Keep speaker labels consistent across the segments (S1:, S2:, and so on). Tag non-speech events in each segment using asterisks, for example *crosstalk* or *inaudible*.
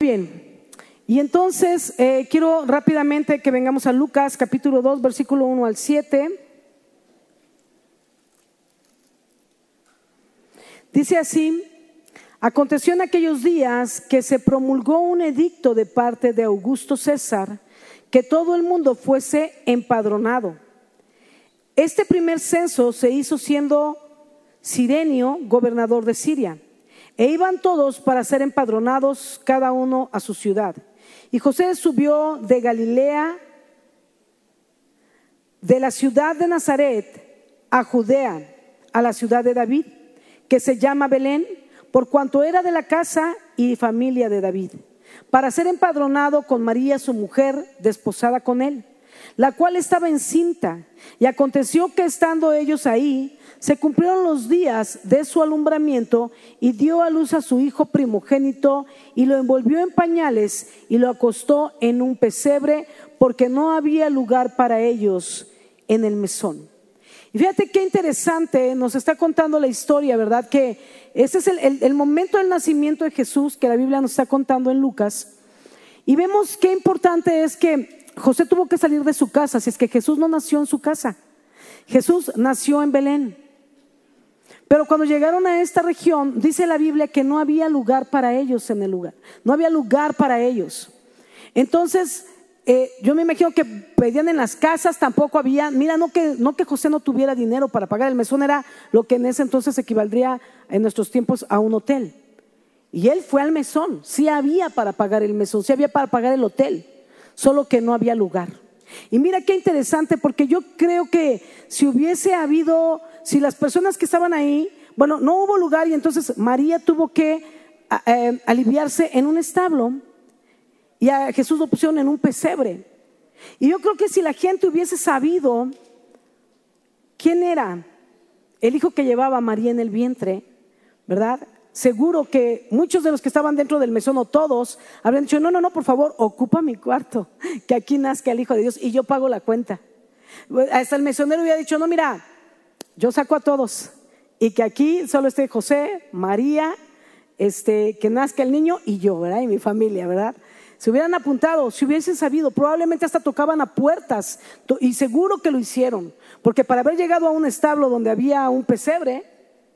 S1: Bien, y entonces eh, quiero rápidamente que vengamos a Lucas capítulo 2, versículo 1 al 7. Dice así, aconteció en aquellos días que se promulgó un edicto de parte de Augusto César que todo el mundo fuese empadronado. Este primer censo se hizo siendo Sirenio gobernador de Siria. E iban todos para ser empadronados cada uno a su ciudad. Y José subió de Galilea, de la ciudad de Nazaret, a Judea, a la ciudad de David, que se llama Belén, por cuanto era de la casa y familia de David, para ser empadronado con María, su mujer, desposada con él, la cual estaba encinta. Y aconteció que estando ellos ahí, se cumplieron los días de su alumbramiento y dio a luz a su hijo primogénito y lo envolvió en pañales y lo acostó en un pesebre porque no había lugar para ellos en el mesón. Y fíjate qué interesante, nos está contando la historia, ¿verdad? Que ese es el, momento del nacimiento de Jesús que la Biblia nos está contando en Lucas. Y vemos qué importante es que José tuvo que salir de su casa, si es que Jesús no nació en su casa. Jesús nació en Belén. Pero cuando llegaron a esta región, dice la Biblia que no había lugar para ellos en el lugar. No había lugar para ellos. Entonces, eh, yo me imagino que pedían en las casas, tampoco había, mira, no que, no que José no tuviera dinero para pagar el mesón, era lo que en ese entonces equivaldría en nuestros tiempos a un hotel. Y él fue al mesón, sí había para pagar el mesón, sí había para pagar el hotel, solo que no había lugar. Y mira qué interesante, porque yo creo que si hubiese habido si las personas que estaban ahí, bueno, no hubo lugar y entonces María tuvo que eh, aliviarse en un establo y a Jesús lo pusieron en un pesebre. Y yo creo que si la gente hubiese sabido quién era el hijo que llevaba a María en el vientre, ¿verdad? Seguro que muchos de los que estaban dentro del mesón o todos habrían dicho, no, no, no, por favor, ocupa mi cuarto, *laughs* que aquí nazca el Hijo de Dios y yo pago la cuenta. Hasta el mesonero hubiera dicho, no, mira, yo saco a todos. Y que aquí solo esté José, María, este, que nazca el niño y yo, ¿verdad? Y mi familia, ¿verdad? Se hubieran apuntado, si hubiesen sabido, probablemente hasta tocaban a puertas. Y seguro que lo hicieron, porque para haber llegado a un establo donde había un pesebre,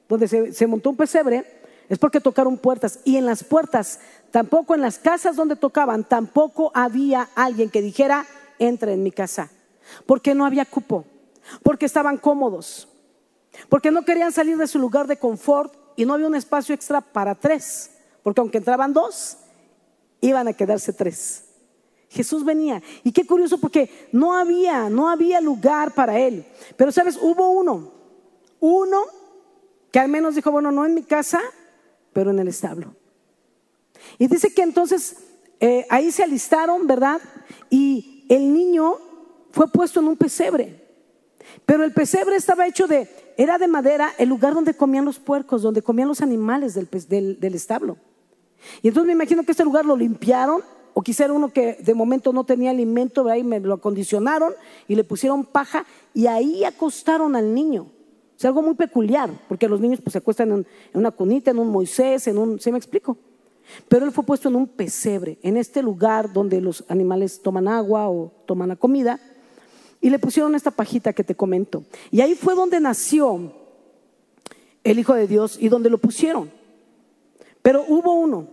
S1: donde se, se montó un pesebre, es porque tocaron puertas. Y en las puertas, tampoco en las casas donde tocaban, tampoco había alguien que dijera, entra en mi casa, porque no había cupo, porque estaban cómodos, porque no querían salir de su lugar de confort y no había un espacio extra para tres. Porque aunque entraban dos, iban a quedarse tres. Jesús venía. Y qué curioso porque no había, no había lugar para él. Pero sabes, hubo uno, uno que al menos dijo, bueno, no en mi casa, pero en el establo. Y dice que entonces eh, ahí se alistaron, ¿verdad? Y el niño fue puesto en un pesebre. Pero el pesebre estaba hecho de, era de madera, el lugar donde comían los puercos, donde comían los animales del, establo. Y entonces me imagino que este lugar lo limpiaron, o quizá era uno que de momento no tenía alimento, ahí me lo acondicionaron y le pusieron paja y ahí acostaron al niño. Es algo muy peculiar, porque los niños pues, se acuestan en, una cunita, en un Moisés, en un, ¿se me explico? Pero él fue puesto en un pesebre, en este lugar donde los animales toman agua o toman la comida y le pusieron esta pajita que te comento. Y ahí fue donde nació el Hijo de Dios y donde lo pusieron. Pero hubo uno,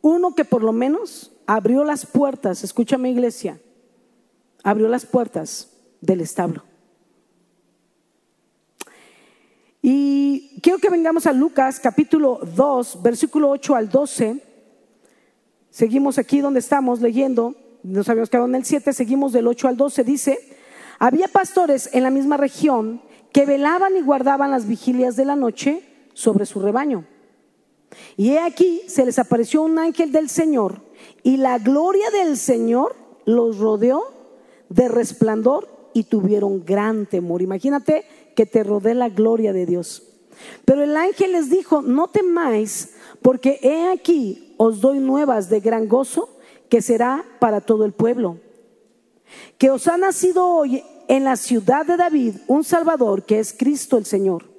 S1: uno que por lo menos abrió las puertas, escúchame iglesia, abrió las puertas del establo. Y quiero que vengamos a Lucas capítulo 2, versículo 8 al 12. Seguimos aquí donde estamos leyendo, nos habíamos quedado en el 7, seguimos del 8 al 12, dice, había pastores en la misma región que velaban y guardaban las vigilias de la noche sobre su rebaño. Y he aquí se les apareció un ángel del Señor y la gloria del Señor los rodeó de resplandor y tuvieron gran temor. Imagínate que te rodee la gloria de Dios. Pero el ángel les dijo, no temáis, porque he aquí os doy nuevas de gran gozo que será para todo el pueblo que os ha nacido hoy en la ciudad de David un Salvador que es Cristo el Señor.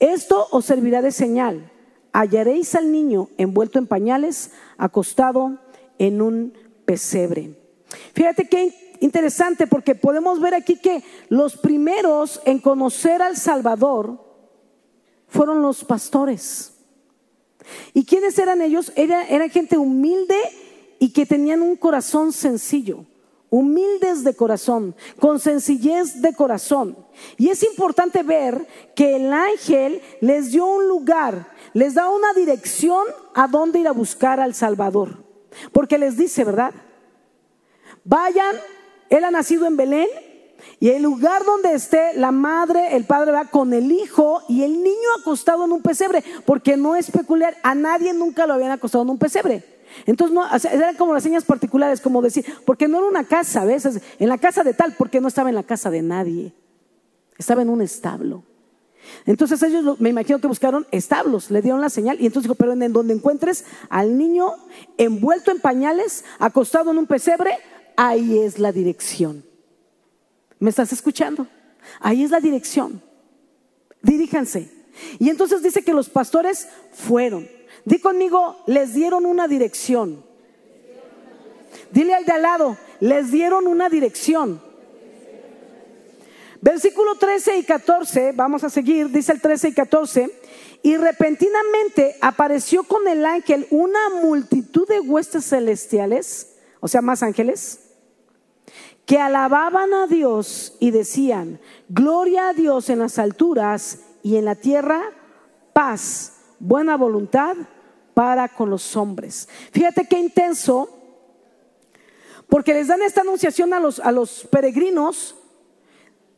S1: Esto os servirá de señal. Hallaréis al niño envuelto en pañales, acostado en un pesebre. Fíjate qué interesante porque podemos ver aquí que los primeros en conocer al Salvador fueron los pastores. ¿Y quiénes eran ellos? Era, gente humilde y que tenían un corazón sencillo, humildes de corazón, con sencillez de corazón. Y es importante ver que el ángel les dio un lugar, les da una dirección a dónde ir a buscar al Salvador. Porque les dice, ¿verdad? Vayan, él ha nacido en Belén, y el lugar donde esté la madre, el padre va con el hijo y el niño acostado en un pesebre, porque no es peculiar, a nadie nunca lo habían acostado en un pesebre. Entonces, no, eran como las señas particulares, como decir, porque no era una casa, ¿ves? En la casa de tal, porque no estaba en la casa de nadie, estaba en un establo. Entonces ellos me imagino que buscaron establos, le dieron la señal y entonces dijo, pero en donde encuentres al niño envuelto en pañales, acostado en un pesebre, ahí es la dirección. ¿Me estás escuchando? Ahí es la dirección. Diríjanse. Y entonces dice que los pastores fueron. Di conmigo, les dieron una dirección. Dile al de al lado, les dieron una dirección. Versículo 13 y 14, vamos a seguir, dice el 13 y 14. Y repentinamente apareció con el ángel una multitud de huestes celestiales, o sea, más ángeles, que alababan a Dios y decían, gloria a Dios en las alturas y en la tierra, paz, buena voluntad para con los hombres. Fíjate qué intenso, porque les dan esta anunciación a los, a los peregrinos,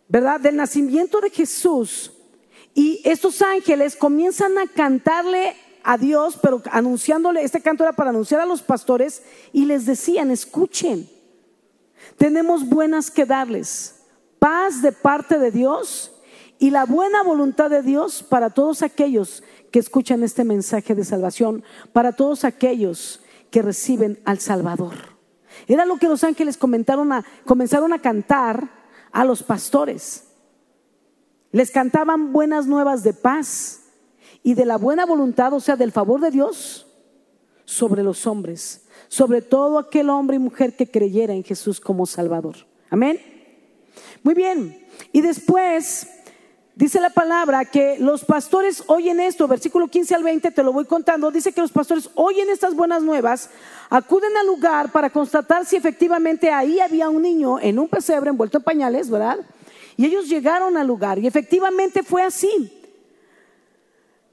S1: ¿verdad? Del nacimiento de Jesús. Y estos ángeles comienzan a cantarle a Dios, pero anunciándole, este canto era para anunciar a los pastores, y les decían, escuchen, tenemos buenas que darles, paz de parte de Dios y la buena voluntad de Dios para todos aquellos que escuchan este mensaje de salvación, para todos aquellos que reciben al Salvador. Era lo que los ángeles a, comenzaron a cantar a los pastores. Les cantaban buenas nuevas de paz y de la buena voluntad, o sea, del favor de Dios sobre los hombres sobre todo aquel hombre y mujer que creyera en Jesús como Salvador. Amén. Muy bien. Y después dice la palabra que los pastores oyen esto, versículo 15 al 20, te lo voy contando, dice que los pastores oyen estas buenas nuevas, acuden al lugar para constatar si efectivamente ahí había un niño en un pesebre envuelto en pañales, ¿verdad? Y ellos llegaron al lugar y efectivamente fue así.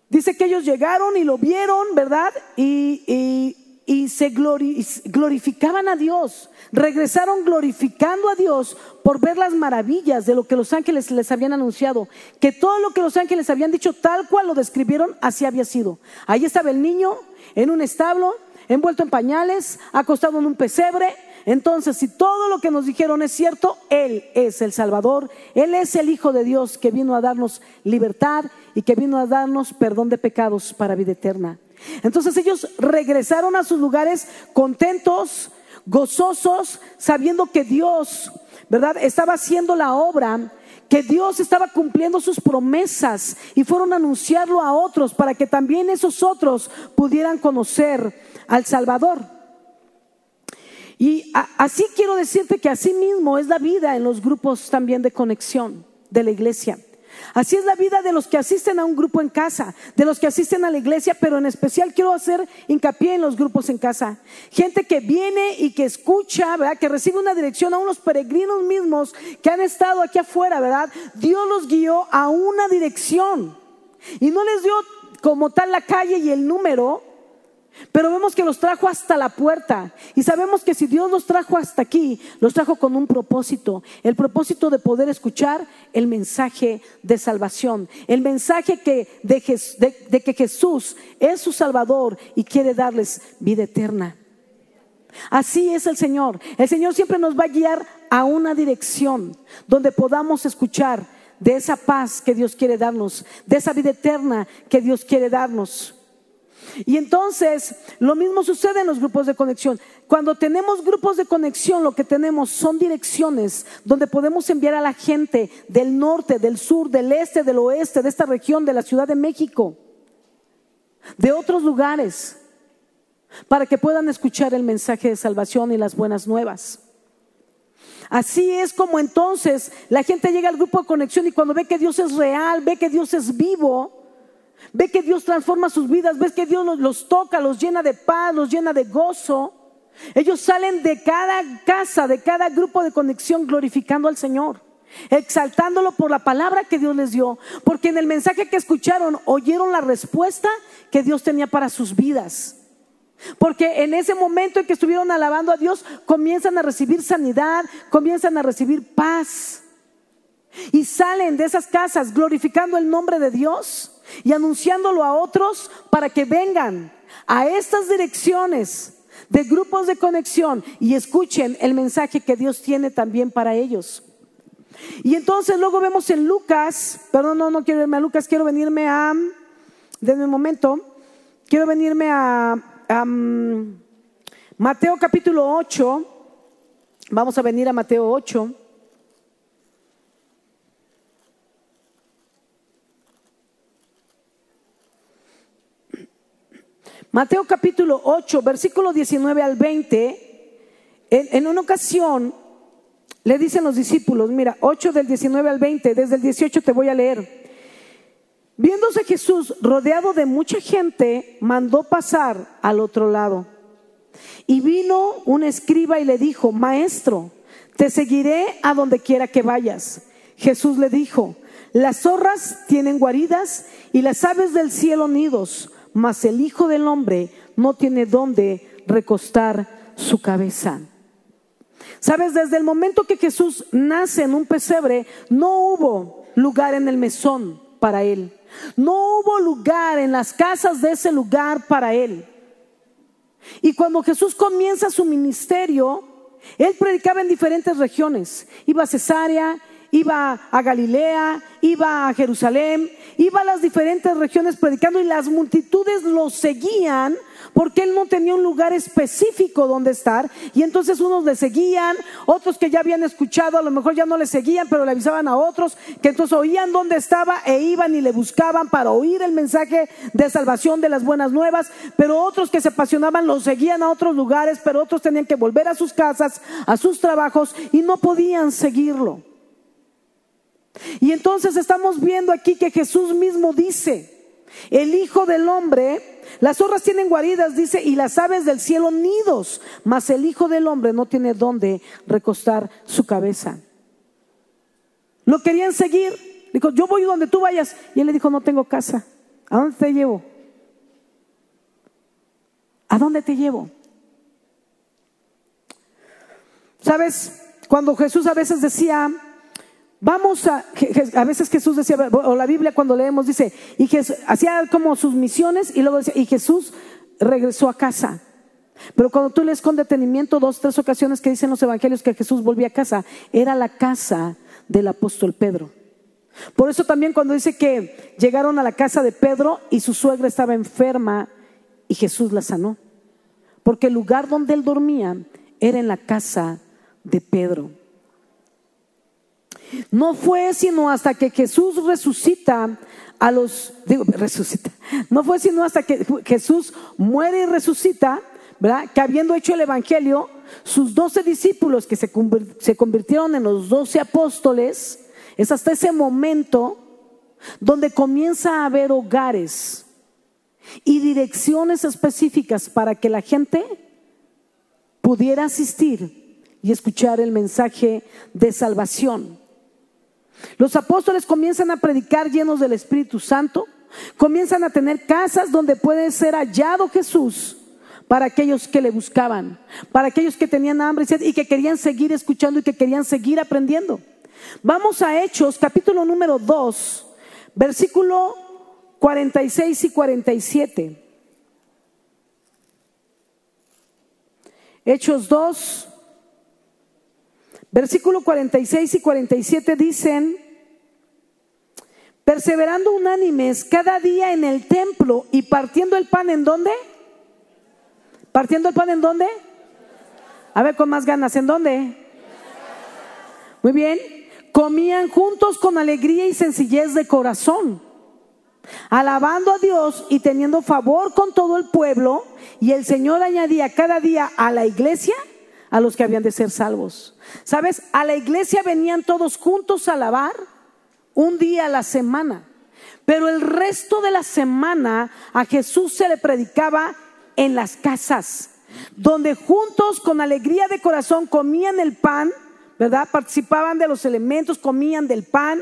S1: Dice que ellos llegaron y lo vieron, ¿verdad? Y, y y se glorificaban a Dios. Regresaron glorificando a Dios por ver las maravillas de lo que los ángeles les habían anunciado. Que todo lo que los ángeles habían dicho, tal cual lo describieron, así había sido. Ahí estaba el niño en un establo, envuelto en pañales, acostado en un pesebre. Entonces, si todo lo que nos dijeron es cierto, Él es el Salvador, Él es el Hijo de Dios que vino a darnos libertad y que vino a darnos perdón de pecados para vida eterna. Entonces ellos regresaron a sus lugares contentos, gozosos, sabiendo que Dios, ¿verdad? Estaba haciendo la obra, que Dios estaba cumpliendo sus promesas y fueron a anunciarlo a otros para que también esos otros pudieran conocer al Salvador. Y así quiero decirte que así mismo es la vida en los grupos también de conexión de la iglesia. Así es la vida de los que asisten a un grupo en casa, de los que asisten a la iglesia, pero en especial quiero hacer hincapié en los grupos en casa. Gente que viene y que escucha, ¿verdad? Que recibe una dirección a unos peregrinos mismos que han estado aquí afuera, ¿verdad? Dios los guió a una dirección y no les dio como tal la calle y el número, pero vemos que los trajo hasta la puerta. Y sabemos que si Dios los trajo hasta aquí, los trajo con un propósito. El propósito de poder escuchar el mensaje de salvación. El mensaje que de, de que Jesús es su Salvador y quiere darles vida eterna. Así es el Señor. El Señor siempre nos va a guiar a una dirección donde podamos escuchar de esa paz que Dios quiere darnos, de esa vida eterna que Dios quiere darnos. Y entonces, lo mismo sucede en los grupos de conexión. Cuando tenemos grupos de conexión, lo que tenemos son direcciones donde podemos enviar a la gente del norte, del sur, del este, del oeste, de esta región, de la Ciudad de México, de otros lugares. para que puedan escuchar el mensaje de salvación y las buenas nuevas. Así es como entonces la gente llega al grupo de conexión y cuando ve que Dios es real, ve que Dios es vivo, ve que Dios transforma sus vidas, ve que Dios los, toca, los llena de paz, los llena de gozo. Ellos salen de cada casa, de cada grupo de conexión glorificando al Señor, exaltándolo por la palabra que Dios les dio, porque en el mensaje que escucharon oyeron la respuesta que Dios tenía para sus vidas. Porque en ese momento en que estuvieron alabando a Dios, comienzan a recibir sanidad, comienzan a recibir paz. Y salen de esas casas glorificando el nombre de Dios y anunciándolo a otros para que vengan a estas direcciones de grupos de conexión y escuchen el mensaje que Dios tiene también para ellos. Y entonces luego vemos en Lucas, perdón, no, no quiero irme a Lucas, quiero venirme a, denme un momento, quiero venirme a Mateo capítulo 8, vamos a venir a Mateo 8. Mateo capítulo 8, versículo 19 al 20, en, una ocasión le dicen los discípulos, mira, 8 del 19 al 20, desde el 18 te voy a leer. Viéndose Jesús rodeado de mucha gente, mandó pasar al otro lado. Y vino un escriba y le dijo, Maestro, te seguiré a donde quiera que vayas. Jesús le dijo, las zorras tienen guaridas y las aves del cielo nidos, mas el Hijo del Hombre no tiene dónde recostar su cabeza. Sabes, desde el momento que Jesús nace en un pesebre, no hubo lugar en el mesón para él. No hubo lugar en las casas de ese lugar para él. Y cuando Jesús comienza su ministerio, él predicaba en diferentes regiones. Iba a Cesarea, iba a Galilea, iba a Jerusalén, iba a las diferentes regiones predicando y las multitudes lo seguían porque él no tenía un lugar específico donde estar. Y entonces unos le seguían, otros que ya habían escuchado, a lo mejor ya no le seguían, pero le avisaban a otros, que entonces oían dónde estaba e iban y le buscaban para oír el mensaje de salvación de las buenas nuevas, pero otros que se apasionaban lo seguían a otros lugares, pero otros tenían que volver a sus casas, a sus trabajos y no podían seguirlo. Y entonces estamos viendo aquí que Jesús mismo dice, el Hijo del Hombre las zorras tienen guaridas, dice, y las aves del cielo nidos, mas el Hijo del Hombre no tiene dónde recostar su cabeza. Lo querían seguir. Dijo, yo voy donde tú vayas. Y él le dijo, no tengo casa. ¿A dónde te llevo? ¿A dónde te llevo? ¿Sabes? Cuando Jesús a veces decía, Vamos a, a veces Jesús decía, o la Biblia cuando leemos dice, y hacía como sus misiones y luego decía, y Jesús regresó a casa. Pero cuando tú lees con detenimiento dos, tres ocasiones que dicen los evangelios que Jesús volvía a casa, era la casa del apóstol Pedro. Por eso también cuando dice que llegaron a la casa de Pedro y su suegra estaba enferma y Jesús la sanó. Porque el lugar donde él dormía era en la casa de Pedro. No fue sino hasta que Jesús resucita a los, digo, resucita, no fue sino hasta que Jesús muere y resucita, ¿verdad? Que habiendo hecho el Evangelio, sus doce discípulos que se, convirtieron en los doce apóstoles, es hasta ese momento donde comienza a haber hogares y direcciones específicas para que la gente pudiera asistir y escuchar el mensaje de salvación. Los apóstoles comienzan a predicar llenos del Espíritu Santo, comienzan a tener casas donde puede ser hallado Jesús para aquellos que le buscaban, para aquellos que tenían hambre y que querían seguir escuchando y que querían seguir aprendiendo. Vamos a Hechos, capítulo número 2, versículo 46 y 47. Hechos 2, Versículo 46 y 47 dicen, perseverando unánimes cada día en el templo y partiendo el pan en dónde? ¿Partiendo el pan en dónde? A ver, con más ganas, ¿en dónde? Muy bien. Comían juntos con alegría y sencillez de corazón. alabando a Dios y teniendo favor con todo el pueblo, y el Señor añadía cada día a la iglesia a los que habían de ser salvos. ¿Sabes? A la iglesia venían todos juntos a alabar un día a la semana, pero el resto de la semana a Jesús se le predicaba en las casas, donde juntos con alegría de corazón comían el pan, ¿verdad? Participaban de los elementos, comían del pan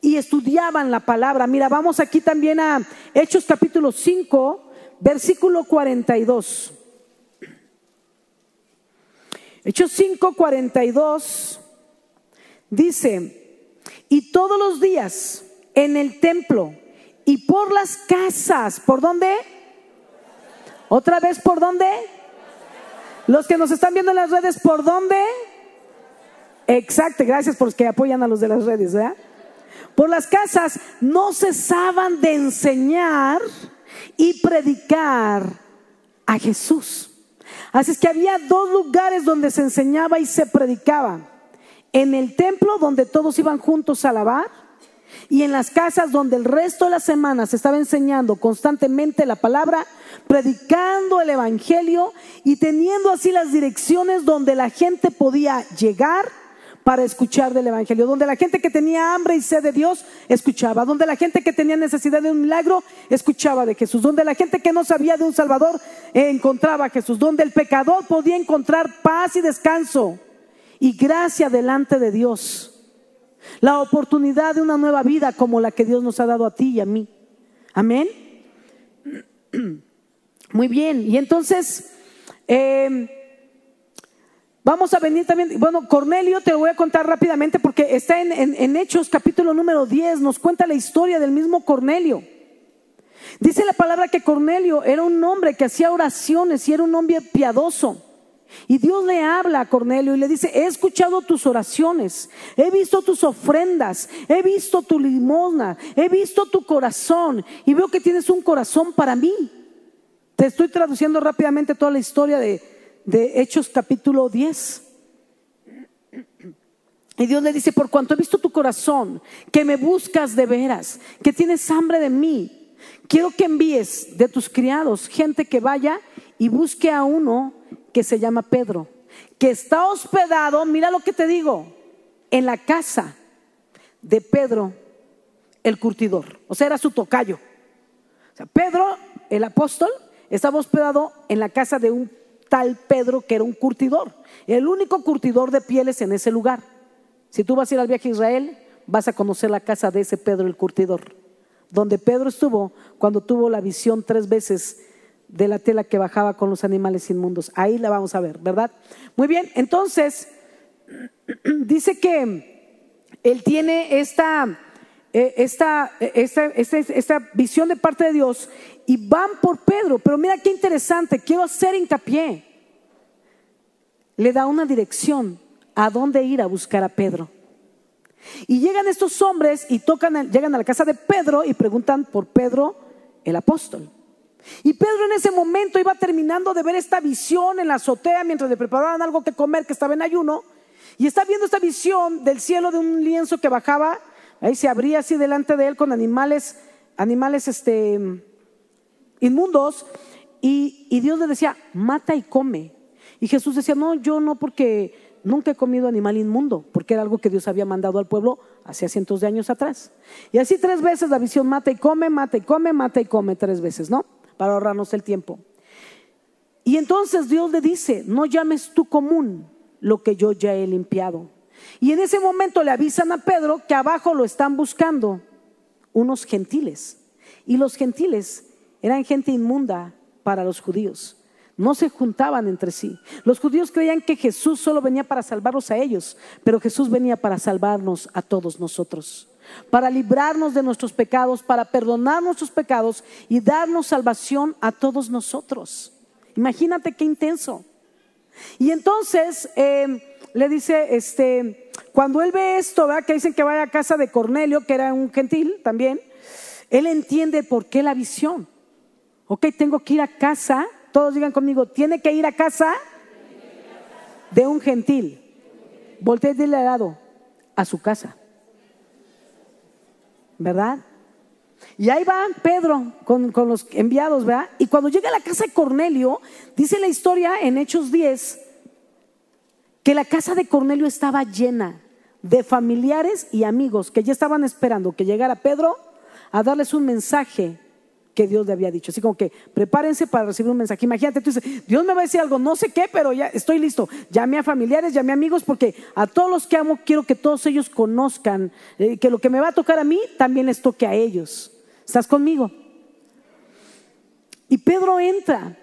S1: y estudiaban la palabra. Mira, vamos aquí también a Hechos capítulo 5, versículo 42. Hechos 5, 42 dice, y todos los días en el templo y por las casas, ¿por dónde? Otra vez, ¿por dónde? Los que nos están viendo en las redes, ¿por dónde? Exacto, gracias por los que apoyan a los de las redes, ¿verdad? por las casas no cesaban de enseñar y predicar a Jesús. Así es que había dos lugares donde se enseñaba y se predicaba. En el templo donde todos iban juntos a alabar y en las casas donde el resto de la semana se estaba enseñando constantemente la palabra, predicando el Evangelio y teniendo así las direcciones donde la gente podía llegar para escuchar del Evangelio, donde la gente que tenía hambre y sed de Dios escuchaba, donde la gente que tenía necesidad de un milagro escuchaba de Jesús, donde la gente que no sabía de un Salvador encontraba a Jesús, donde el pecador podía encontrar paz y descanso y gracia delante de Dios. La oportunidad de una nueva vida como la que Dios nos ha dado a ti y a mí. Amén. *clears throat* Muy bien, y entonces... Eh, Vamos a venir también, bueno, Cornelio te voy a contar rápidamente porque está en, Hechos capítulo número 10, nos cuenta la historia del mismo Cornelio. Dice la palabra que Cornelio era un hombre que hacía oraciones y era un hombre piadoso. Y Dios le habla a Cornelio y le dice, he escuchado tus oraciones, he visto tus ofrendas, he visto tu limosna, he visto tu corazón y veo que tienes un corazón para mí. Te estoy traduciendo rápidamente toda la historia de, de Hechos capítulo 10. Y Dios le dice, por cuanto he visto tu corazón, que me buscas de veras, que tienes hambre de mí, quiero que envíes de tus criados gente que vaya y busque a uno que se llama Pedro, que está hospedado, mira lo que te digo, en la casa de Pedro el curtidor. O sea, era su tocayo. O sea, Pedro, el apóstol, estaba hospedado en la casa de un tal Pedro que era un curtidor, el único curtidor de pieles en ese lugar. Si tú vas a ir al viaje a Israel, vas a conocer la casa de ese Pedro el curtidor, donde Pedro estuvo cuando tuvo la visión tres veces de la tela que bajaba con los animales inmundos. Ahí la vamos a ver, ¿verdad? Muy bien, entonces *clears throat* dice que él tiene esta, eh, esta, esta, esta, esta visión de parte de Dios y van por Pedro. Pero mira qué interesante, quiero hacer hincapié. Le da una dirección a dónde ir a buscar a Pedro. Y llegan estos hombres y tocan, llegan a la casa de Pedro y preguntan por Pedro el apóstol. Y Pedro en ese momento iba terminando de ver esta visión en la azotea mientras le preparaban algo que comer, que estaba en ayuno. Y está viendo esta visión del cielo de un lienzo que bajaba, ahí se abría así delante de él con animales, animales este, inmundos, y, Dios le decía, mata y come. Y Jesús decía, no, yo no, porque nunca he comido animal inmundo, porque era algo que Dios había mandado al pueblo hacía cientos de años atrás. Y así tres veces la visión mata y come, mata y come, mata y come tres veces, ¿no? Para ahorrarnos el tiempo. Y entonces Dios le dice, no llames tú común lo que yo ya he limpiado. Y en ese momento le avisan a Pedro que abajo lo están buscando unos gentiles. Y los gentiles eran gente inmunda para los judíos. No se juntaban entre sí. Los judíos creían que Jesús solo venía para salvarlos a ellos, pero Jesús venía para salvarnos a todos nosotros, para librarnos de nuestros pecados, para perdonar nuestros pecados y darnos salvación a todos nosotros. Imagínate qué intenso. Y entonces eh, le dice, este, cuando él ve esto, que dicen que vaya a casa de Cornelio, que era un gentil también, él entiende por qué la visión. Ok, tengo que ir a casa. Todos digan conmigo, tiene que ir a casa de un gentil. Voltea y dile al lado, a su casa. ¿Verdad? Y ahí va Pedro con, con, los enviados, ¿verdad? Y cuando llega a la casa de Cornelio, dice la historia en Hechos 10, que la casa de Cornelio estaba llena de familiares y amigos que ya estaban esperando que llegara Pedro a darles un mensaje que Dios le había dicho. Así como que prepárense para recibir un mensaje. Imagínate, tú dices, Dios me va a decir algo, no sé qué, pero ya estoy listo. Llamé a familiares, llamé a amigos, porque a todos los que amo quiero que todos ellos conozcan eh, que lo que me va a tocar a mí también les toque a ellos. ¿Estás conmigo? Y Pedro entra.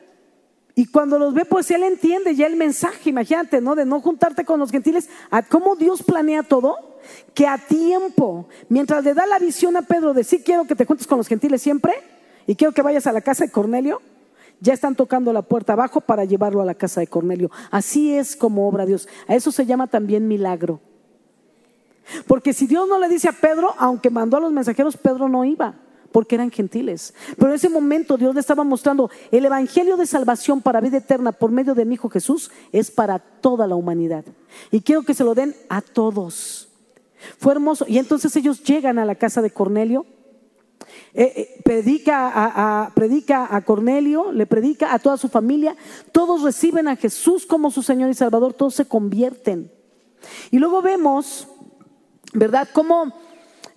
S1: Y cuando los ve, pues él entiende ya el mensaje, imagínate, ¿no? De no juntarte con los gentiles, a cómo Dios planea todo, que a tiempo, mientras le da la visión a Pedro de sí quiero que te juntes con los gentiles siempre, y quiero que vayas a la casa de Cornelio, ya están tocando la puerta abajo para llevarlo a la casa de Cornelio. Así es como obra Dios. A eso se llama también milagro. Porque si Dios no le dice a Pedro, aunque mandó a los mensajeros, Pedro no iba, porque eran gentiles. Pero en ese momento Dios le estaba mostrando el evangelio de salvación para vida eterna por medio de mi Hijo Jesús es para toda la humanidad. Y quiero que se lo den a todos. Fue hermoso. Y entonces ellos llegan a la casa de Cornelio eh, eh, predica, a, predica a Cornelio, le predica a toda su familia, todos reciben a Jesús como su Señor y Salvador, todos se convierten. Y luego vemos, ¿verdad?, cómo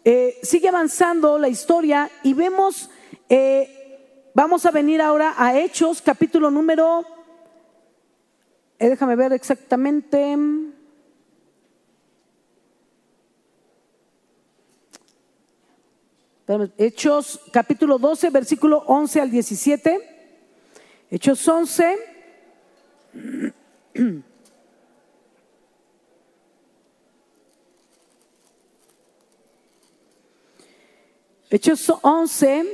S1: eh, sigue avanzando la historia y vemos, vamos a venir ahora a Hechos, capítulo número, déjame ver exactamente. Hechos capítulo 12, versículo 11 al 17. Hechos 11. *clears throat* Hechos 11,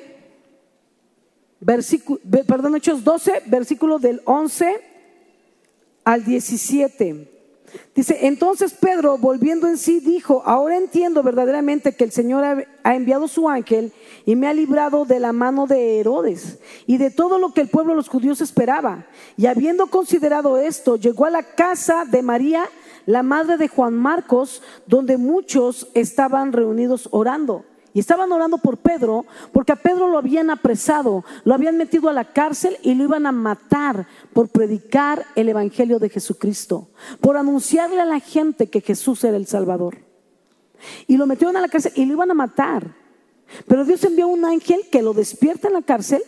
S1: versículo, perdón, Hechos 12, versículo del 11 al 17. Dice, entonces Pedro, volviendo en sí, dijo, ahora entiendo verdaderamente que el Señor ha enviado su ángel y me ha librado de la mano de Herodes y de todo lo que el pueblo de los judíos esperaba. Y habiendo considerado esto, llegó a la casa de María, la madre de Juan Marcos, donde muchos estaban reunidos orando. Y estaban orando por Pedro porque a Pedro lo habían apresado, lo habían metido a la cárcel y lo iban a matar por predicar el Evangelio de Jesucristo, por anunciarle a la gente que Jesús era el Salvador. Y lo metieron a la cárcel y lo iban a matar. Pero Dios envió un ángel que lo despierta en la cárcel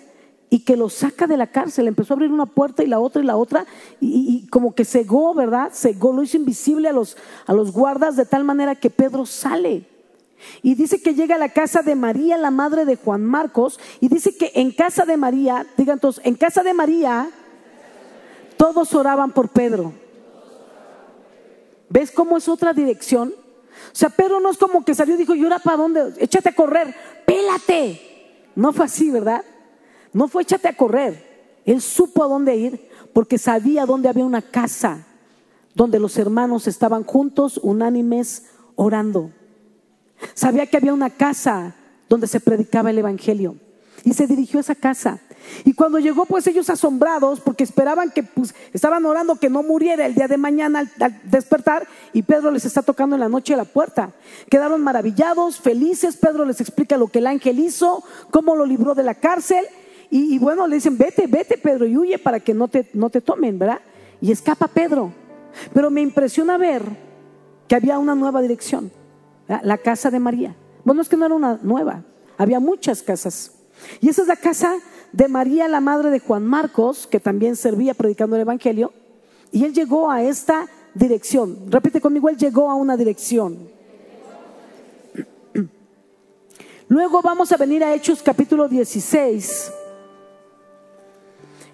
S1: y que lo saca de la cárcel. Empezó a abrir una puerta y la otra y la otra y, como que cegó, ¿verdad? Cegó, lo hizo invisible a los, a los guardas de tal manera que Pedro sale. Y dice que llega a la casa de María, la madre de Juan Marcos, y dice que en casa de María, digan todos, en casa de María, todos oraban por Pedro. ¿Ves cómo es otra dirección? O sea, Pedro no es como que salió y dijo, ¿y ahora para dónde? Échate a correr, pélate. No fue así, ¿verdad? No fue échate a correr. Él supo a dónde ir porque sabía dónde había una casa donde los hermanos estaban juntos, unánimes, orando. Sabía que había una casa donde se predicaba el Evangelio. Y se dirigió a esa casa. Y cuando llegó, pues ellos asombrados, porque esperaban que, pues, estaban orando que no muriera el día de mañana al, despertar, y Pedro les está tocando en la noche a la puerta. Quedaron maravillados, felices. Pedro les explica lo que el ángel hizo, cómo lo libró de la cárcel. Y, y bueno, le dicen, vete, vete, Pedro, y huye para que no te, no te tomen, ¿verdad? Y escapa Pedro. Pero me impresiona ver que había una nueva dirección la casa de María. Bueno, es que no era una nueva, había muchas casas. Y esa es la casa de María, la madre de Juan Marcos, que también servía predicando el Evangelio. Y él llegó a esta dirección. Repite conmigo, él llegó a una dirección. *clears throat* Luego vamos a venir a Hechos capítulo 16.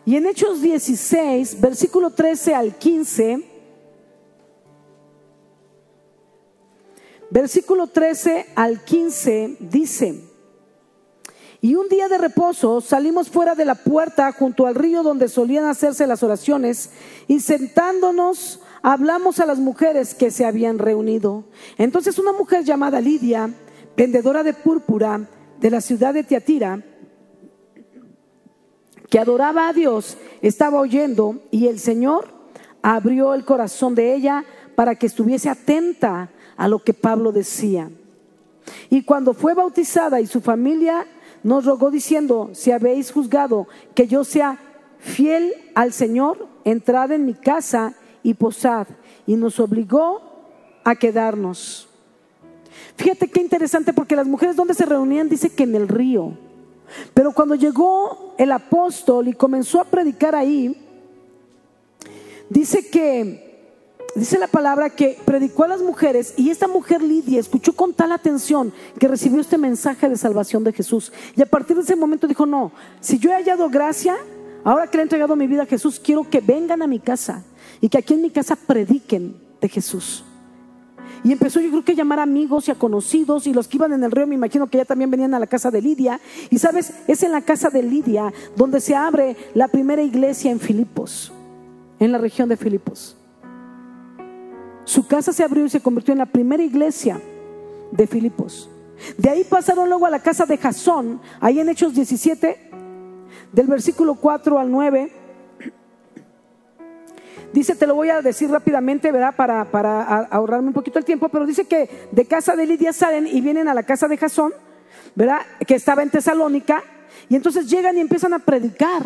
S1: Y en Hechos 16, versículo 13 al 15, Versículo 13 al 15 dice, y un día de reposo salimos fuera de la puerta junto al río donde solían hacerse las oraciones y sentándonos hablamos a las mujeres que se habían reunido. Entonces una mujer llamada Lidia, vendedora de púrpura de la ciudad de Tiatira, que adoraba a Dios, estaba oyendo y el Señor abrió el corazón de ella para que estuviese atenta a lo que Pablo decía. Y cuando fue bautizada y su familia nos rogó diciendo, si habéis juzgado que yo sea fiel al Señor, entrad en mi casa y posad. Y nos obligó a quedarnos. Fíjate qué interesante porque las mujeres donde se reunían dice que en el río. Pero cuando llegó el apóstol y comenzó a predicar ahí, dice que dice la palabra que predicó a las mujeres y esta mujer Lidia escuchó con tal atención que recibió este mensaje de salvación de Jesús. Y a partir de ese momento dijo, no, si yo he hallado gracia, ahora que le he entregado mi vida a Jesús, quiero que vengan a mi casa y que aquí en mi casa prediquen de Jesús. Y empezó yo creo que a llamar amigos y a conocidos y los que iban en el río me imagino que ya también venían a la casa de Lidia. Y sabes, es en la casa de Lidia donde se abre la primera iglesia en Filipos, en la región de Filipos. Su casa se abrió y se convirtió en la primera iglesia de Filipos. De ahí pasaron luego a la casa de Jasón, ahí en Hechos 17, del versículo 4 al 9. Dice, te lo voy a decir rápidamente, ¿verdad? Para, para ahorrarme un poquito el tiempo, pero dice que de casa de Lidia salen y vienen a la casa de Jasón, ¿verdad? Que estaba en Tesalónica, y entonces llegan y empiezan a predicar.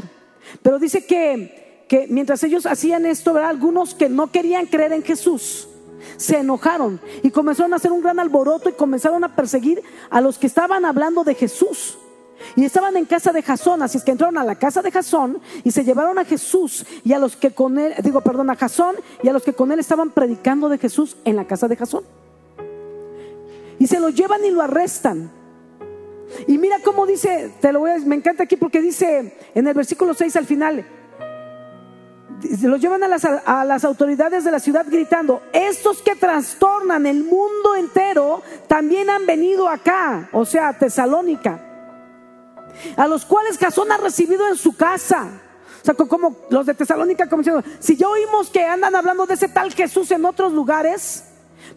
S1: Pero dice que, que mientras ellos hacían esto, ¿verdad? Algunos que no querían creer en Jesús, se enojaron y comenzaron a hacer un gran alboroto y comenzaron a perseguir a los que estaban hablando de Jesús. Y estaban en casa de Jasón, así es que entraron a la casa de Jasón y se llevaron a Jesús y a los que con él, digo, perdón, a Jasón y a los que con él estaban predicando de Jesús en la casa de Jasón. Y se lo llevan y lo arrestan. Y mira cómo dice, te lo voy a, me encanta aquí porque dice en el versículo 6 al final, se lo llevan a las, autoridades de la ciudad gritando, estos que trastornan el mundo entero también han venido acá, o sea, a Tesalónica a los cuales Jasón ha recibido en su casa. O sea, como los de Tesalónica, como si ya oímos que andan hablando de ese tal Jesús en otros lugares,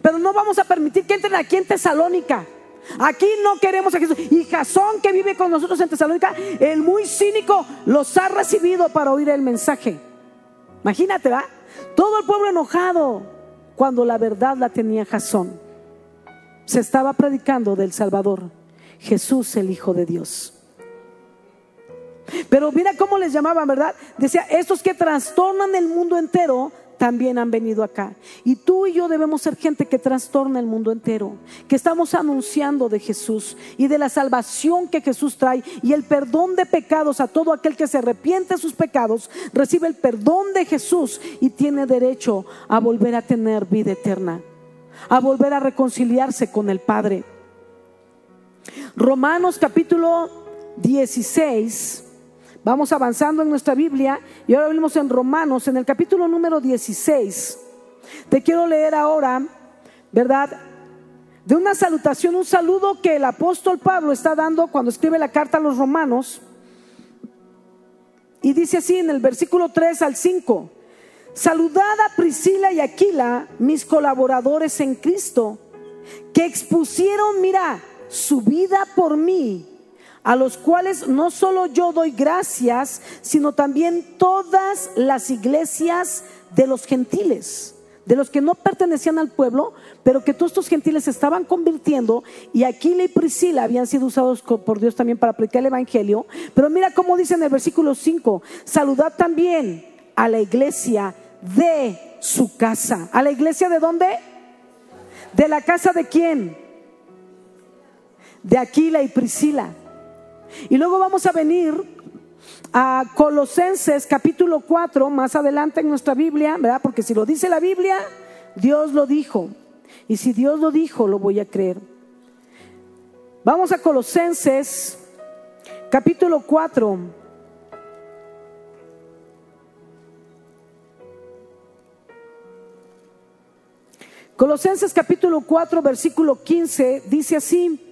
S1: pero no vamos a permitir que entren aquí en Tesalónica. Aquí no queremos a Jesús. Y Jasón, que vive con nosotros en Tesalónica, el muy cínico, los ha recibido para oír el mensaje. Imagínate, ¿va? Todo el pueblo enojado cuando la verdad la tenía Jasón. Se estaba predicando del Salvador, Jesús el Hijo de Dios. Pero mira cómo les llamaban, ¿verdad? Decía, estos que trastornan el mundo entero también han venido acá. Y tú y yo debemos ser gente que trastorna el mundo entero, que estamos anunciando de Jesús y de la salvación que Jesús trae y el perdón de pecados a todo aquel que se arrepiente de sus pecados, recibe el perdón de Jesús y tiene derecho a volver a tener vida eterna, a volver a reconciliarse con el Padre. Romanos capítulo 16 Vamos avanzando en nuestra Biblia y ahora venimos en Romanos, en el capítulo número 16. Te quiero leer ahora, ¿verdad? De una salutación, un saludo que el apóstol Pablo está dando cuando escribe la carta a los romanos. Y dice así en el versículo 3 al 5, saludad a Priscila y Aquila, mis colaboradores en Cristo, que expusieron, mira, su vida por mí a los cuales no solo yo doy gracias, sino también todas las iglesias de los gentiles, de los que no pertenecían al pueblo, pero que todos estos gentiles estaban convirtiendo y Aquila y Priscila habían sido usados por Dios también para predicar el Evangelio. Pero mira cómo dice en el versículo 5, saludad también a la iglesia de su casa. ¿A la iglesia de dónde? ¿De la casa de quién? De Aquila y Priscila. Y luego vamos a venir a Colosenses capítulo 4, más adelante en nuestra Biblia, ¿verdad? Porque si lo dice la Biblia, Dios lo dijo. Y si Dios lo dijo, lo voy a creer. Vamos a Colosenses capítulo 4. Colosenses capítulo 4, versículo 15, dice así.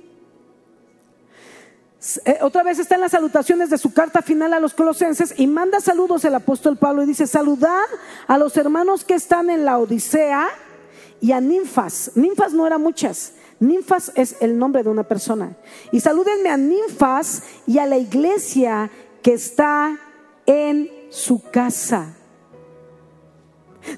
S1: Eh, otra vez está en las salutaciones de su carta final a los colosenses y manda saludos el apóstol Pablo y dice, saludad a los hermanos que están en la Odisea y a ninfas. Ninfas no eran muchas, ninfas es el nombre de una persona. Y salúdenme a ninfas y a la iglesia que está en su casa.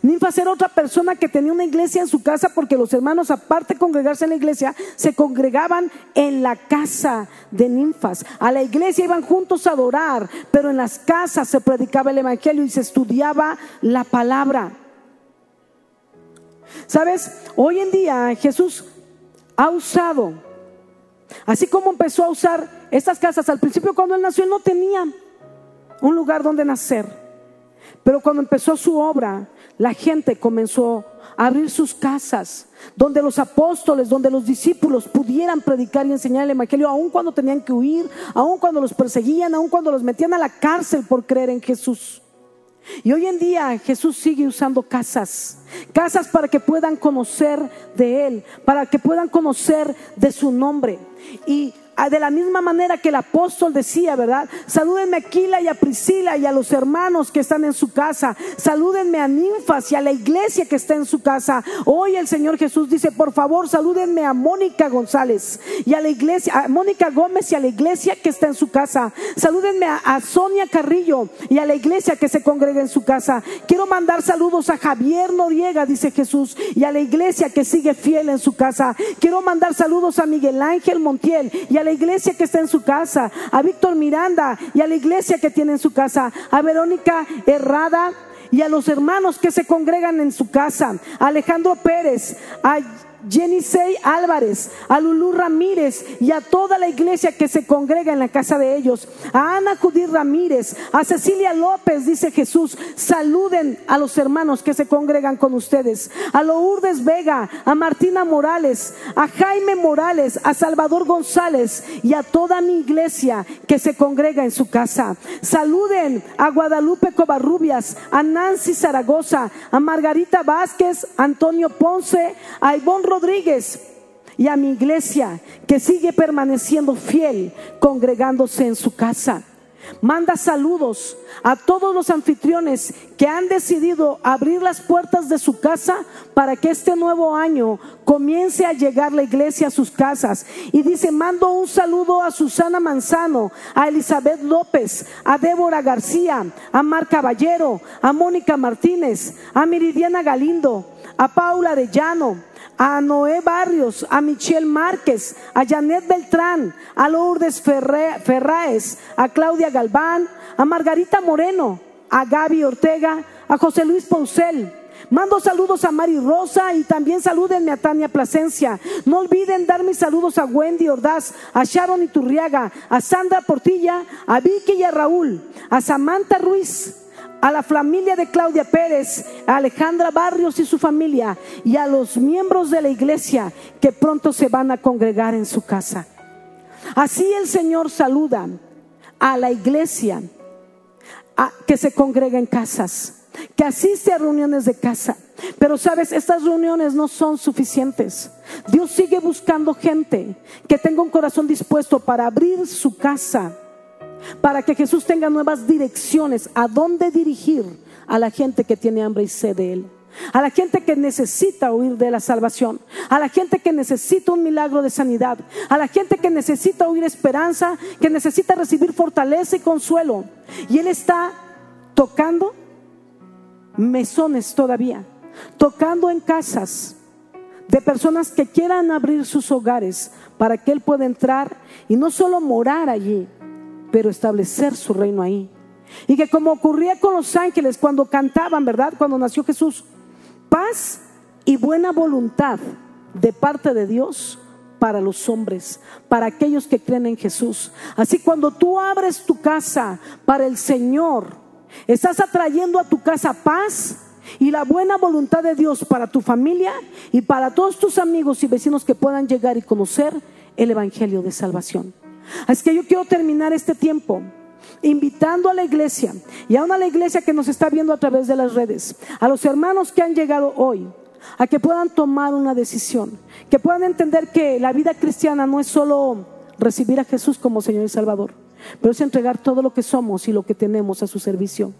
S1: Ninfas era otra persona que tenía una iglesia en su casa porque los hermanos, aparte de congregarse en la iglesia, se congregaban en la casa de ninfas. A la iglesia iban juntos a adorar, pero en las casas se predicaba el evangelio y se estudiaba la palabra. ¿Sabes? Hoy en día Jesús ha usado, así como empezó a usar estas casas, al principio cuando él nació, él no tenía un lugar donde nacer. Pero cuando empezó su obra, la gente comenzó a abrir sus casas, donde los apóstoles, donde los discípulos pudieran predicar y enseñar el Evangelio, aun cuando tenían que huir, aun cuando los perseguían, aun cuando los metían a la cárcel por creer en Jesús. Y hoy en día Jesús sigue usando casas, casas para que puedan conocer de Él, para que puedan conocer de su nombre. Y de la misma manera que el apóstol decía, ¿verdad? Salúdenme a Aquila y a Priscila y a los hermanos que están en su casa. Salúdenme a Ninfas y a la iglesia que está en su casa. Hoy el Señor Jesús dice, por favor, salúdenme a Mónica González y a la iglesia, a Mónica Gómez y a la iglesia que está en su casa. Salúdenme a, Sonia Carrillo y a la iglesia que se congrega en su casa. Quiero mandar saludos a Javier Noriega, dice Jesús, y a la iglesia que sigue fiel en su casa. Quiero mandar saludos a Miguel Ángel Montiel y a a iglesia que está en su casa, a Víctor Miranda y a la iglesia que tiene en su casa, a Verónica Herrada y a los hermanos que se congregan en su casa, a Alejandro Pérez, a Jenisei Álvarez, a Lulú Ramírez y a toda la iglesia que se congrega en la casa de ellos, a Ana Judí Ramírez, a Cecilia López, dice Jesús, saluden a los hermanos que se congregan con ustedes, a Lourdes Vega, a Martina Morales, a Jaime Morales, a Salvador González y a toda mi iglesia que se congrega en su casa. Saluden a Guadalupe Covarrubias, a Nancy Zaragoza, a Margarita Vázquez, Antonio Ponce, a Ivonne Rodríguez y a mi iglesia que sigue permaneciendo fiel, congregándose en su casa. Manda saludos a todos los anfitriones que han decidido abrir las puertas de su casa para que este nuevo año comience a llegar la iglesia a sus casas. Y dice, mando un saludo a Susana Manzano, a Elizabeth López, a Débora García, a Mar Caballero, a Mónica Martínez, a Miridiana Galindo, a Paula Arellano, a Noé Barrios, a Michelle Márquez, a Janet Beltrán, a Lourdes Ferraes, a Claudia Galván, a Margarita Moreno, a Gaby Ortega, a José Luis Poncel. Mando saludos a Mari Rosa y también salúdenme a Tania Plasencia. No olviden dar mis saludos a Wendy Ordaz, a Sharon Iturriaga, a Sandra Portilla, a Vicky y a Raúl, a Samantha Ruiz, a la familia de Claudia Pérez, a Alejandra Barrios y su familia y a los miembros de la iglesia que pronto se van a congregar en su casa. Así el Señor saluda a la iglesia que se congrega en casas, que asiste a reuniones de casa. Pero sabes, estas reuniones no son suficientes. Dios sigue buscando gente que tenga un corazón dispuesto para abrir su casa para que Jesús tenga nuevas direcciones a dónde dirigir a la gente que tiene hambre y sed de Él. A la gente que necesita huir de la salvación, a la gente que necesita un milagro de sanidad, a la gente que necesita oír esperanza, que necesita recibir fortaleza y consuelo. Y Él está tocando mesones todavía, tocando en casas de personas que quieran abrir sus hogares para que Él pueda entrar y no solo morar allí, pero establecer su reino ahí. Y que como ocurría con los ángeles cuando cantaban, ¿verdad? Cuando nació Jesús, paz y buena voluntad de parte de Dios para los hombres, para aquellos que creen en Jesús. Así cuando tú abres tu casa para el Señor, estás atrayendo a tu casa paz y la buena voluntad de Dios para tu familia y para todos tus amigos y vecinos que puedan llegar y conocer el Evangelio de Salvación. Así que yo quiero terminar este tiempo invitando a la iglesia y aún a la iglesia que nos está viendo a través de las redes, a los hermanos que han llegado hoy, a que puedan tomar una decisión, que puedan entender que la vida cristiana no es solo recibir a Jesús como Señor y Salvador, pero es entregar todo lo que somos y lo que tenemos a su servicio.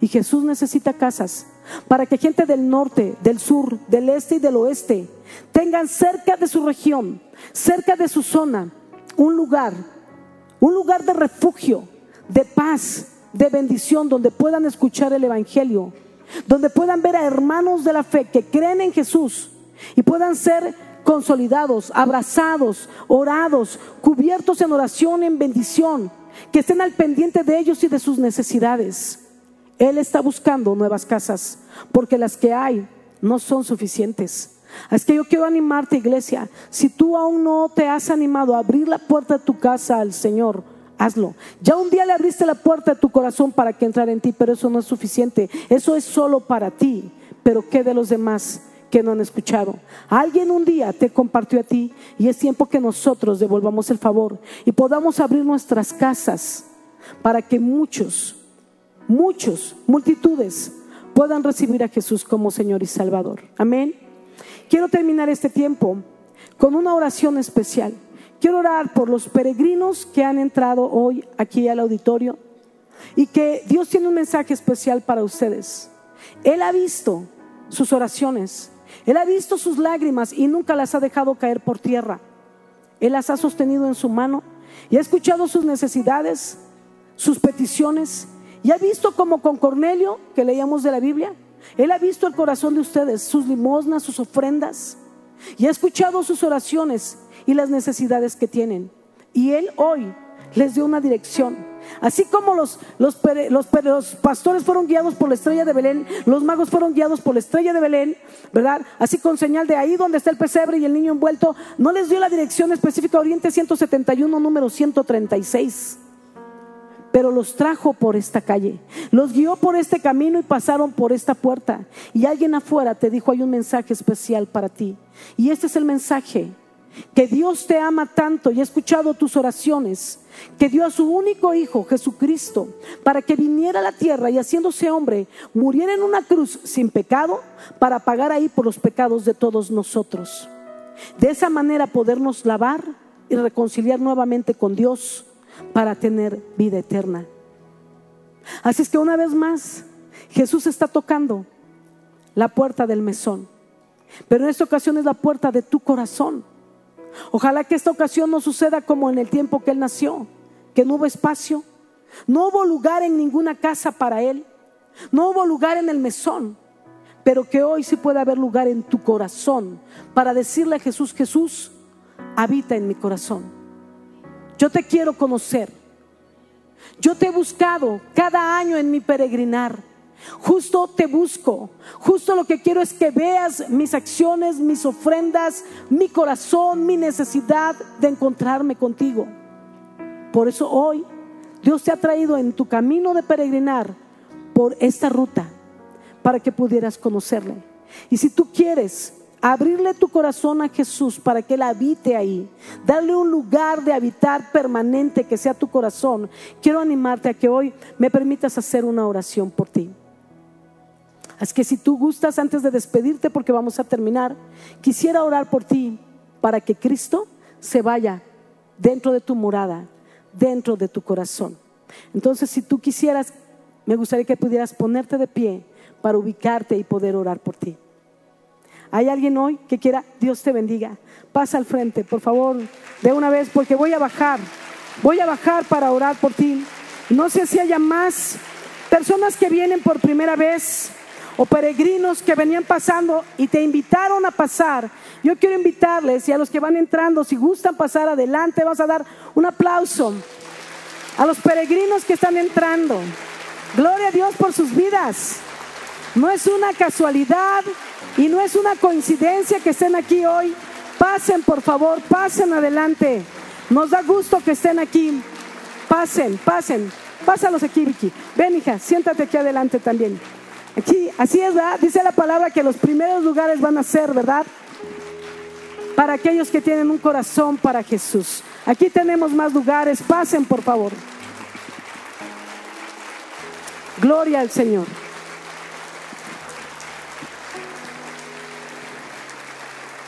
S1: Y Jesús necesita casas para que gente del norte, del sur, del este y del oeste tengan cerca de su región, cerca de su zona, un lugar, un lugar de refugio, de paz, de bendición, donde puedan escuchar el Evangelio donde puedan ver a hermanos de la fe que creen en Jesús y puedan ser consolidados, abrazados, orados, cubiertos en oración, en bendición, que estén al pendiente de ellos y de sus necesidades. Él está buscando nuevas casas, porque las que hay no son suficientes. Así que yo quiero animarte, iglesia, si tú aún no te has animado a abrir la puerta de tu casa al Señor, hazlo. Ya un día le abriste la puerta de tu corazón para que entrara en ti, pero eso no es suficiente. Eso es solo para ti. Pero ¿qué de los demás? que no han escuchado. Alguien un día te compartió a ti y es tiempo que nosotros devolvamos el favor y podamos abrir nuestras casas para que muchos, muchos, multitudes puedan recibir a Jesús como Señor y Salvador. Amén. Quiero terminar este tiempo con una oración especial. Quiero orar por los peregrinos que han entrado hoy aquí al auditorio y que Dios tiene un mensaje especial para ustedes. Él ha visto sus oraciones, Él ha visto sus lágrimas y nunca las ha dejado caer por tierra. Él las ha sostenido en su mano y ha escuchado sus necesidades, sus peticiones y ha visto como con Cornelio, que leíamos de la Biblia, Él ha visto el corazón de ustedes, sus limosnas, sus ofrendas y ha escuchado sus oraciones y las necesidades que tienen. Y Él hoy les dio una dirección. Así como los, los, los, pastores fueron guiados por la estrella de Belén, los magos fueron guiados por la estrella de Belén, ¿verdad? Así con señal de ahí donde está el pesebre y el niño envuelto, no les dio la dirección específica Oriente 171, número 136 pero los trajo por esta calle, los guió por este camino y pasaron por esta puerta. Y alguien afuera te dijo, hay un mensaje especial para ti. Y este es el mensaje que Dios te ama tanto y ha escuchado tus oraciones, que dio a su único Hijo, Jesucristo, para que viniera a la tierra y haciéndose hombre, muriera en una cruz sin pecado, para pagar ahí por los pecados de todos nosotros. De esa manera podernos lavar y reconciliar nuevamente con Dios para tener vida eterna. Así es que una vez más, Jesús está tocando la puerta del mesón, pero en esta ocasión es la puerta de tu corazón. Ojalá que esta ocasión no suceda como en el tiempo que Él nació, que no hubo espacio, no hubo lugar en ninguna casa para Él, no hubo lugar en el mesón, pero que hoy sí pueda haber lugar en tu corazón para decirle a Jesús, Jesús, habita en mi corazón. Yo te quiero conocer. Yo te he buscado cada año en mi peregrinar. Justo te busco. Justo lo que quiero es que veas mis acciones, mis ofrendas, mi corazón, mi necesidad de encontrarme contigo. Por eso hoy Dios te ha traído en tu camino de peregrinar por esta ruta para que pudieras conocerle. Y si tú quieres abrirle tu corazón a Jesús para que Él habite ahí, darle un lugar de habitar permanente que sea tu corazón, quiero animarte a que hoy me permitas hacer una oración por ti. Así que si tú gustas, antes de despedirte, porque vamos a terminar, quisiera orar por ti para que Cristo se vaya dentro de tu morada, dentro de tu corazón. Entonces, si tú quisieras, me gustaría que pudieras ponerte de pie para ubicarte y poder orar por ti. ¿Hay alguien hoy que quiera? Dios te bendiga. Pasa al frente, por favor, de una vez, porque voy a bajar. Voy a bajar para orar por ti. No sé si haya más personas que vienen por primera vez o peregrinos que venían pasando y te invitaron a pasar. Yo quiero invitarles y a los que van entrando, si gustan pasar adelante, vas a dar un aplauso a los peregrinos que están entrando. Gloria a Dios por sus vidas. No es una casualidad y no es una coincidencia que estén aquí hoy. Pasen, por favor, pasen adelante. Nos da gusto que estén aquí. Pasen, pasen. Pásalos aquí, Vicky. Ven, hija, siéntate aquí adelante también. Aquí, así es. Dice la palabra que los primeros lugares van a ser, ¿verdad? Para aquellos que tienen un corazón para Jesús. Aquí tenemos más lugares. Pasen, por favor. Gloria al Señor.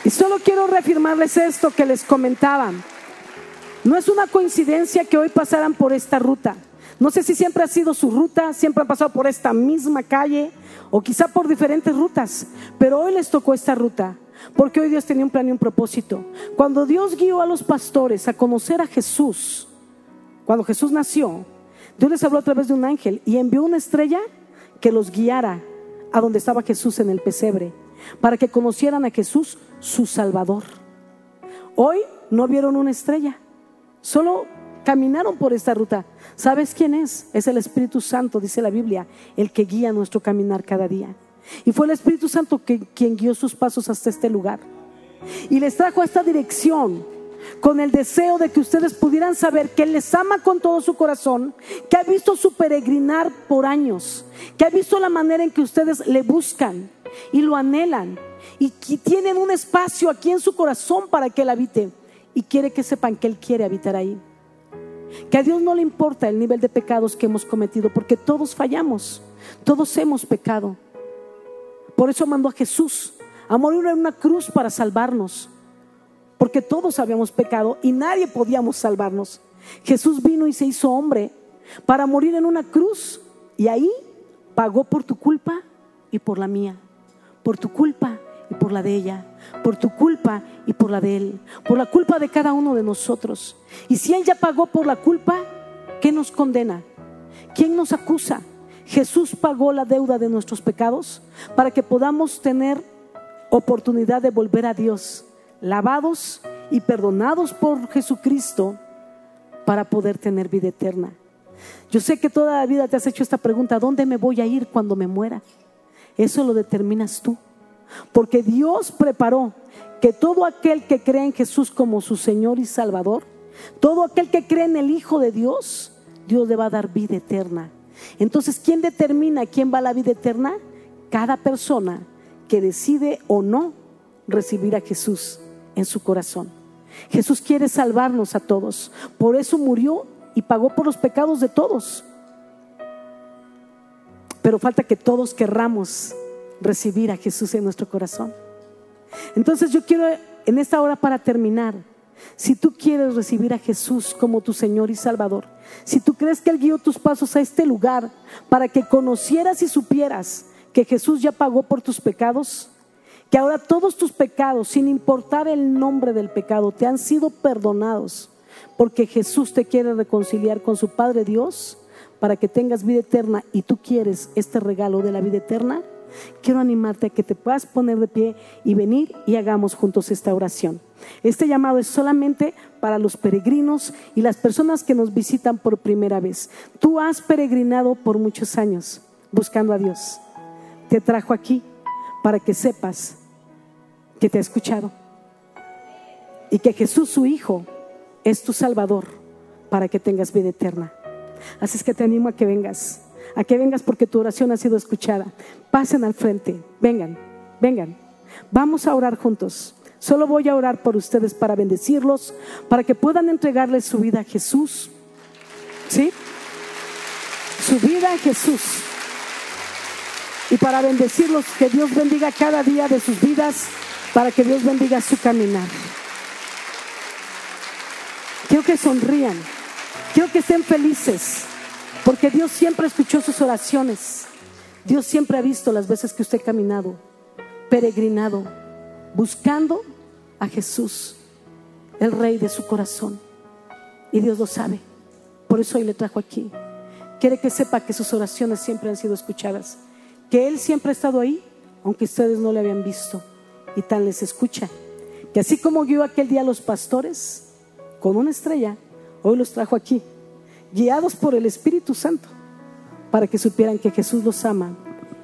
S1: Y solo quiero reafirmarles esto que les comentaba. No es una coincidencia que hoy pasaran por esta ruta. No sé si siempre ha sido su ruta, siempre han pasado por esta misma calle o quizá por diferentes rutas, pero hoy les tocó esta ruta. Porque hoy Dios tenía un plan y un propósito. Cuando Dios guió a los pastores a conocer a Jesús, cuando Jesús nació, Dios les habló a través de un ángel y envió una estrella que los guiara a donde estaba Jesús en el pesebre, para que conocieran a Jesús su Salvador. Hoy no vieron una estrella, solo caminaron por esta ruta. ¿Sabes quién es? Es el Espíritu Santo, dice la Biblia, el que guía nuestro caminar cada día. Y fue el Espíritu Santo quien guió sus pasos hasta este lugar. Y les trajo esta dirección con el deseo de que ustedes pudieran saber que Él les ama con todo su corazón, que ha visto su peregrinar por años, que ha visto la manera en que ustedes le buscan y lo anhelan y tienen un espacio aquí en su corazón para que Él habite y quiere que sepan que Él quiere habitar ahí. Que a Dios no le importa el nivel de pecados que hemos cometido, porque todos fallamos, todos hemos pecado. Por eso mandó a Jesús a morir en una cruz para salvarnos, porque todos habíamos pecado y nadie podíamos salvarnos. Jesús vino y se hizo hombre para morir en una cruz y ahí pagó por tu culpa y por la mía, por tu culpa y por la de ella, por tu culpa y por la de él, por la culpa de cada uno de nosotros. Y si él ya pagó por la culpa, ¿qué nos condena? ¿Quién nos acusa? Jesús pagó la deuda de nuestros pecados para que podamos tener oportunidad de volver a Dios, lavados y perdonados por Jesucristo para poder tener vida eterna. Yo sé que toda la vida te has hecho esta pregunta, ¿dónde me voy a ir cuando me muera? Eso lo determinas tú. Porque Dios preparó que todo aquel que cree en Jesús como su Señor y Salvador, todo aquel que cree en el Hijo de Dios, Dios le va a dar vida eterna. Entonces, ¿quién determina quién va a la vida eterna? Cada persona que decide o no recibir a Jesús en su corazón. Jesús quiere salvarnos a todos. Por eso murió y pagó por los pecados de todos. Pero falta que todos querramos recibir a Jesús en nuestro corazón. Entonces yo quiero en esta hora para terminar, si tú quieres recibir a Jesús como tu Señor y Salvador, si tú crees que Él guió tus pasos a este lugar para que conocieras y supieras que Jesús ya pagó por tus pecados, que ahora todos tus pecados, sin importar el nombre del pecado, te han sido perdonados, porque Jesús te quiere reconciliar con su Padre Dios para que tengas vida eterna y tú quieres este regalo de la vida eterna, quiero animarte a que te puedas poner de pie y venir y hagamos juntos esta oración. Este llamado es solamente para los peregrinos y las personas que nos visitan por primera vez. Tú has peregrinado por muchos años buscando a Dios. Te trajo aquí para que sepas que te ha escuchado y que Jesús su Hijo es tu Salvador para que tengas vida eterna. Así es que te animo a que vengas a que vengas porque tu oración ha sido escuchada. Pasen al frente, vengan, vengan. Vamos a orar juntos. Solo voy a orar por ustedes para bendecirlos, para que puedan entregarles su vida a Jesús. ¿Sí? Su vida a Jesús. Y para bendecirlos, que Dios bendiga cada día de sus vidas, para que Dios bendiga su caminar. Quiero que sonrían, quiero que estén felices. Porque Dios siempre escuchó sus oraciones. Dios siempre ha visto las veces que usted ha caminado, peregrinado, buscando a Jesús, el rey de su corazón. Y Dios lo sabe. Por eso hoy le trajo aquí. Quiere que sepa que sus oraciones siempre han sido escuchadas. Que Él siempre ha estado ahí, aunque ustedes no le habían visto. Y tan les escucha. Que así como guió aquel día a los pastores con una estrella, hoy los trajo aquí guiados por el Espíritu Santo, para que supieran que Jesús los ama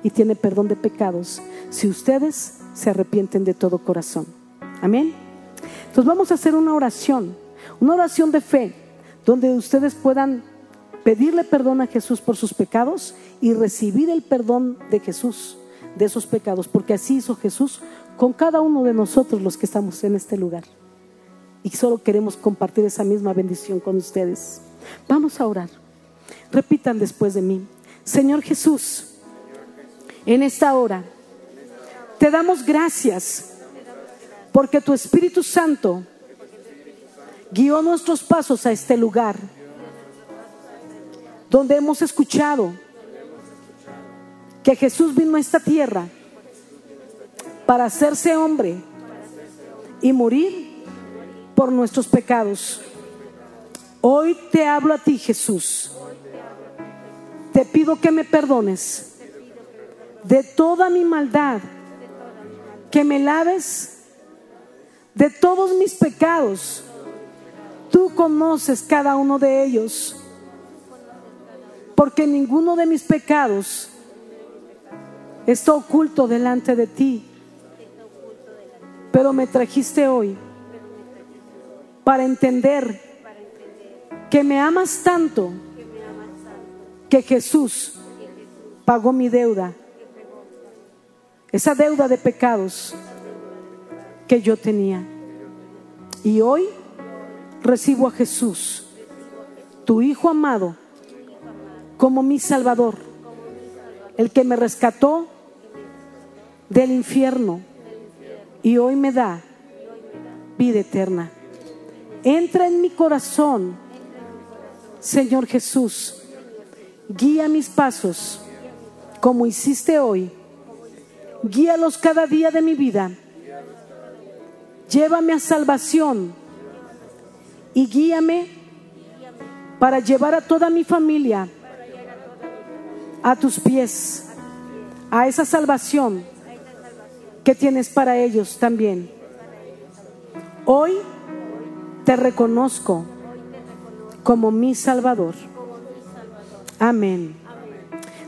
S1: y tiene perdón de pecados si ustedes se arrepienten de todo corazón. Amén. Entonces vamos a hacer una oración, una oración de fe, donde ustedes puedan pedirle perdón a Jesús por sus pecados y recibir el perdón de Jesús de esos pecados, porque así hizo Jesús con cada uno de nosotros los que estamos en este lugar. Y solo queremos compartir esa misma bendición con ustedes. Vamos a orar. Repitan después de mí. Señor Jesús, en esta hora te damos gracias porque tu Espíritu Santo guió nuestros pasos a este lugar donde hemos escuchado que Jesús vino a esta tierra para hacerse hombre y morir por nuestros pecados. Hoy te hablo a ti, Jesús. Te pido que me perdones de toda mi maldad, que me laves de todos mis pecados. Tú conoces cada uno de ellos, porque ninguno de mis pecados está oculto delante de ti. Pero me trajiste hoy para entender que me amas tanto que Jesús pagó mi deuda, esa deuda de pecados que yo tenía. Y hoy recibo a Jesús, tu Hijo amado, como mi Salvador, el que me rescató del infierno y hoy me da vida eterna. Entra en mi corazón, Señor Jesús, guía mis pasos como hiciste hoy. Guíalos cada día de mi vida. Llévame a salvación y guíame para llevar a toda mi familia a tus pies, a esa salvación que tienes para ellos también. Hoy te reconozco como mi Salvador. Amén.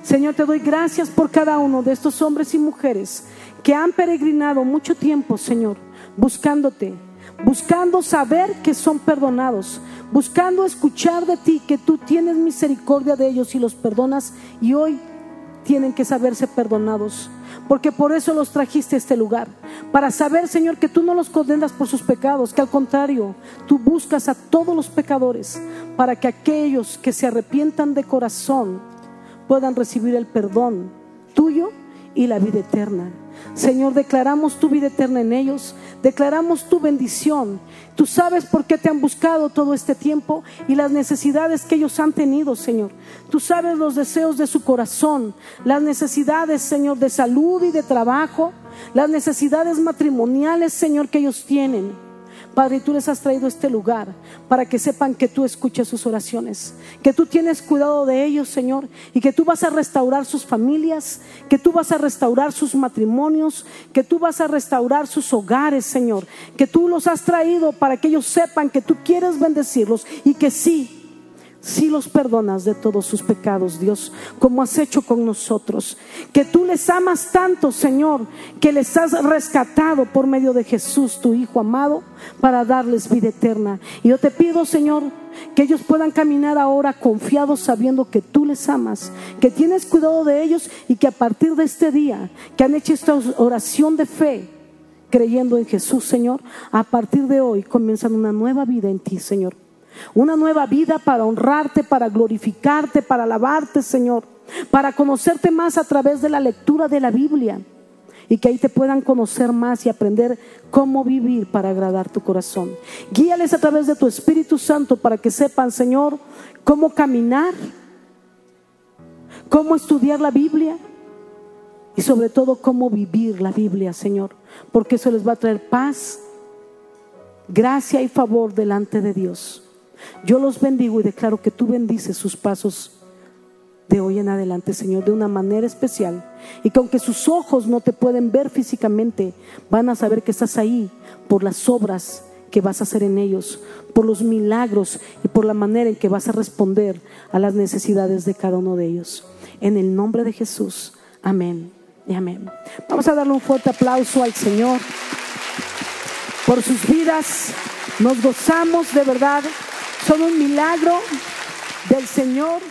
S1: Señor, te doy gracias por cada uno de estos hombres y mujeres que han peregrinado mucho tiempo, Señor, buscándote, buscando saber que son perdonados, buscando escuchar de ti que tú tienes misericordia de ellos y los perdonas y hoy tienen que saberse perdonados porque por eso los trajiste a este lugar, para saber, Señor, que tú no los condenas por sus pecados, que al contrario, tú buscas a todos los pecadores, para que aquellos que se arrepientan de corazón puedan recibir el perdón tuyo y la vida eterna. Señor, declaramos tu vida eterna en ellos, declaramos tu bendición. Tú sabes por qué te han buscado todo este tiempo y las necesidades que ellos han tenido, Señor. Tú sabes los deseos de su corazón, las necesidades, Señor, de salud y de trabajo, las necesidades matrimoniales, Señor, que ellos tienen. Padre, tú les has traído este lugar para que sepan que tú escuchas sus oraciones, que tú tienes cuidado de ellos, Señor, y que tú vas a restaurar sus familias, que tú vas a restaurar sus matrimonios, que tú vas a restaurar sus hogares, Señor, que tú los has traído para que ellos sepan que tú quieres bendecirlos y que sí, si los perdonas de todos sus pecados, Dios, como has hecho con nosotros. Que tú les amas tanto, Señor, que les has rescatado por medio de Jesús, tu Hijo amado, para darles vida eterna. Y yo te pido, Señor, que ellos puedan caminar ahora confiados sabiendo que tú les amas, que tienes cuidado de ellos y que a partir de este día que han hecho esta oración de fe, creyendo en Jesús, Señor, a partir de hoy comienzan una nueva vida en ti, Señor. Una nueva vida para honrarte, para glorificarte, para alabarte, Señor. Para conocerte más a través de la lectura de la Biblia. Y que ahí te puedan conocer más y aprender cómo vivir para agradar tu corazón. Guíales a través de tu Espíritu Santo para que sepan, Señor, cómo caminar, cómo estudiar la Biblia y sobre todo cómo vivir la Biblia, Señor. Porque eso les va a traer paz, gracia y favor delante de Dios. Yo los bendigo y declaro que tú bendices sus pasos de hoy en adelante, Señor, de una manera especial. Y que aunque sus ojos no te pueden ver físicamente, van a saber que estás ahí por las obras que vas a hacer en ellos, por los milagros y por la manera en que vas a responder a las necesidades de cada uno de ellos. En el nombre de Jesús. Amén y amén. Vamos a darle un fuerte aplauso al Señor por sus vidas. Nos gozamos de verdad son un milagro del Señor.